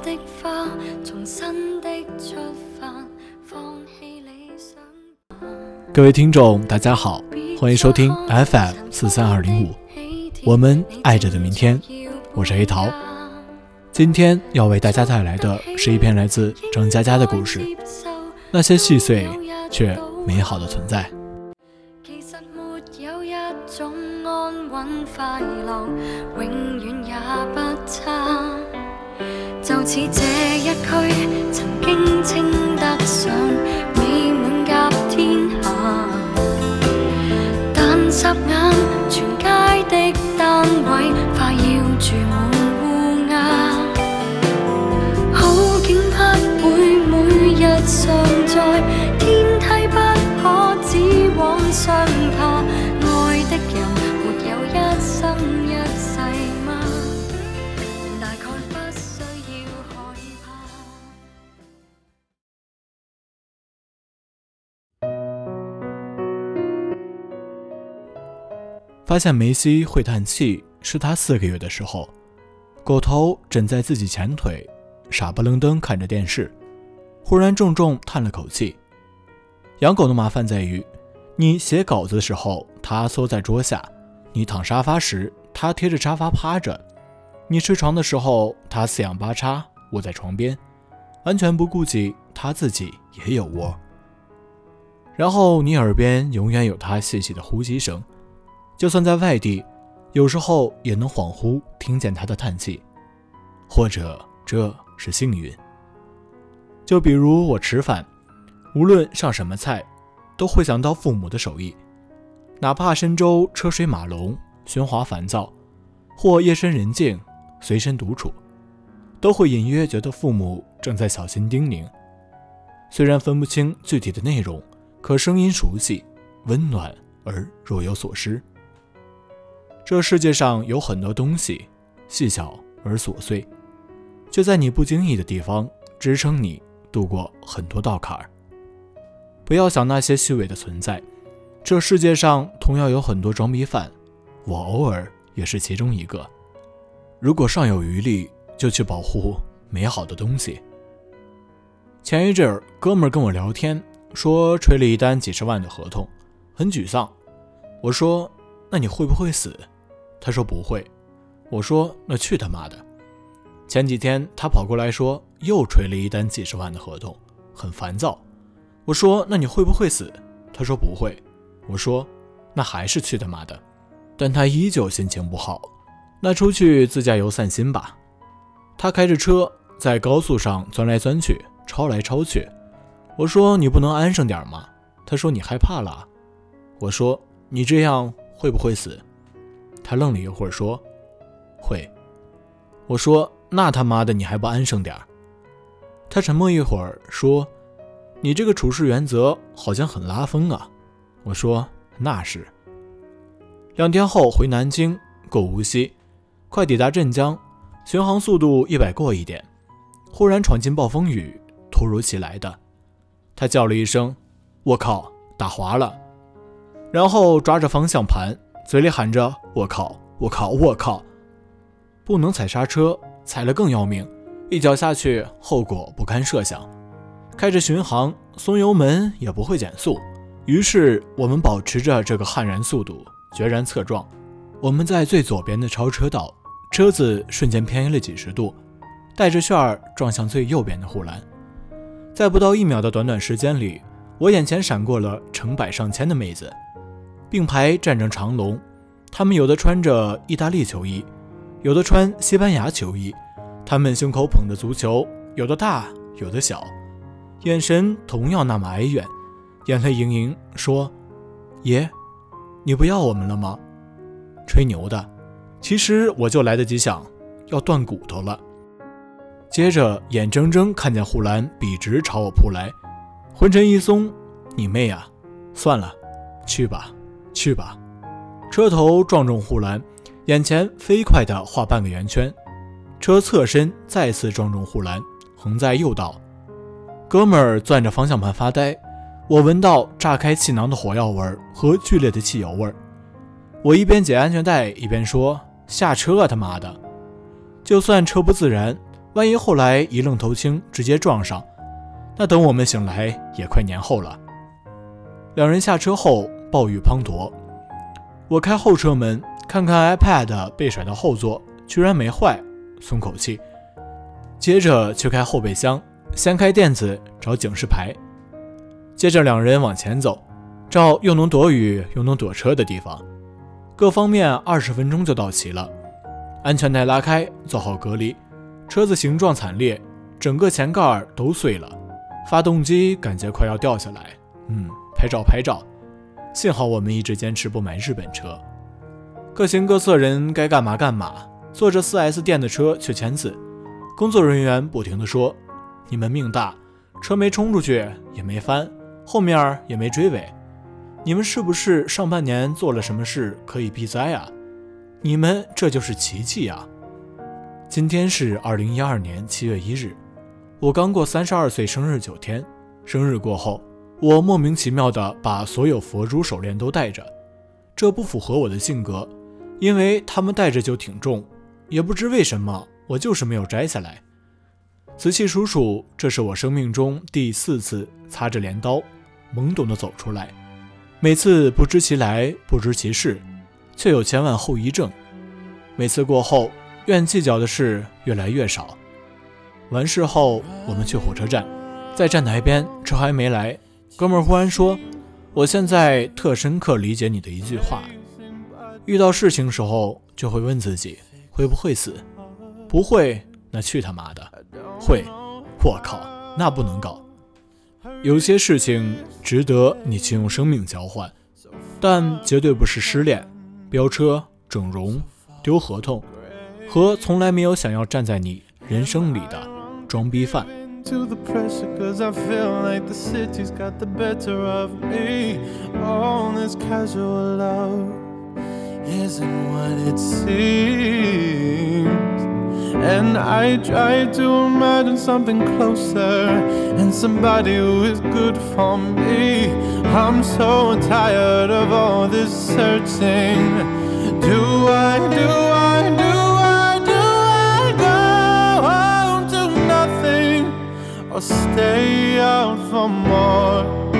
的花，重新的出发，放弃理想。各位听众，大家好，欢迎收听 FM 四三二零五，我们爱着的明天，我是黑桃。今天要为大家带来的是一篇来自张嘉佳的故事，那些细碎却美好的存在。快乐，永远也不差。似这一发现梅西会叹气是他四个月的时候，狗头枕在自己前腿，傻不愣登看着电视，忽然重重叹了口气。养狗的麻烦在于，你写稿子的时候，它缩在桌下；你躺沙发时，它贴着沙发趴着；你睡床的时候，它四仰八叉卧在床边，完全不顾及它自己也有窝。然后你耳边永远有它细细的呼吸声。就算在外地，有时候也能恍惚听见他的叹气，或者这是幸运。就比如我吃饭，无论上什么菜，都会想到父母的手艺，哪怕深州车水马龙、喧哗烦躁，或夜深人静、随身独处，都会隐约觉得父母正在小心叮咛。虽然分不清具体的内容，可声音熟悉、温暖而若有所失。这世界上有很多东西，细小而琐碎，就在你不经意的地方支撑你度过很多道坎儿。不要想那些虚伪的存在，这世界上同样有很多装逼犯，我偶尔也是其中一个。如果尚有余力，就去保护美好的东西。前一阵儿，哥们儿跟我聊天，说吹了一单几十万的合同，很沮丧。我说：“那你会不会死？”他说不会，我说那去他妈的！前几天他跑过来说又吹了一单几十万的合同，很烦躁。我说那你会不会死？他说不会。我说那还是去他妈的！但他依旧心情不好。那出去自驾游散心吧。他开着车在高速上钻来钻去，抄来抄去。我说你不能安生点吗？他说你害怕了。我说你这样会不会死？他愣了一会儿，说：“会。”我说：“那他妈的你还不安生点儿？”他沉默一会儿，说：“你这个处事原则好像很拉风啊。”我说：“那是。”两天后回南京，过无锡，快抵达镇江，巡航速度一百过一点，忽然闯进暴风雨，突如其来的。他叫了一声：“我靠，打滑了！”然后抓着方向盘。嘴里喊着“我靠，我靠，我靠”，不能踩刹车，踩了更要命，一脚下去，后果不堪设想。开着巡航，松油门也不会减速，于是我们保持着这个悍然速度，决然侧撞。我们在最左边的超车道，车子瞬间偏移了几十度，带着旋儿撞向最右边的护栏。在不到一秒的短短时间里，我眼前闪过了成百上千的妹子。并排站成长龙，他们有的穿着意大利球衣，有的穿西班牙球衣，他们胸口捧着足球，有的大，有的小，眼神同样那么哀怨，眼泪盈盈，说：“爷，你不要我们了吗？”吹牛的，其实我就来得及想，要断骨头了。接着眼睁睁看见护栏笔直朝我扑来，浑身一松，你妹啊！算了，去吧。去吧，车头撞中护栏，眼前飞快地画半个圆圈，车侧身再次撞中护栏，横在右道。哥们儿攥着方向盘发呆，我闻到炸开气囊的火药味和剧烈的汽油味。我一边解安全带一边说：“下车啊，他妈的！”就算车不自燃，万一后来一愣头青直接撞上，那等我们醒来也快年后了。两人下车后，暴雨滂沱。我开后车门，看看 iPad 被甩到后座，居然没坏，松口气。接着去开后备箱，掀开垫子找警示牌。接着两人往前走，找又能躲雨又能躲车的地方。各方面二十分钟就到齐了。安全带拉开，做好隔离。车子形状惨烈，整个前盖都碎了，发动机感觉快要掉下来。嗯，拍照拍照。幸好我们一直坚持不买日本车。各行各色人该干嘛干嘛，坐着 4S 店的车去签字。工作人员不停地说：“你们命大，车没冲出去，也没翻，后面也没追尾。你们是不是上半年做了什么事可以避灾啊？你们这就是奇迹啊！”今天是二零一二年七月一日，我刚过三十二岁生日九天。生日过后。我莫名其妙地把所有佛珠手链都戴着，这不符合我的性格，因为他们戴着就挺重，也不知为什么，我就是没有摘下来。仔细数数，这是我生命中第四次擦着镰刀，懵懂地走出来，每次不知其来，不知其事，却有千万后遗症。每次过后，愿计较的事越来越少。完事后，我们去火车站，在站台边，车还没来。哥们儿忽然说：“我现在特深刻理解你的一句话，遇到事情时候就会问自己会不会死，不会那去他妈的，会，我靠，那不能搞。有些事情值得你去用生命交换，但绝对不是失恋、飙车、整容、丢合同和从来没有想要站在你人生里的装逼犯。” To the pressure cause I feel like the city's got the better of me. All this casual love isn't what it seems. And I try to imagine something closer And somebody who is good for me. I'm so tired of all this searching. Do I, do I, stay out for more.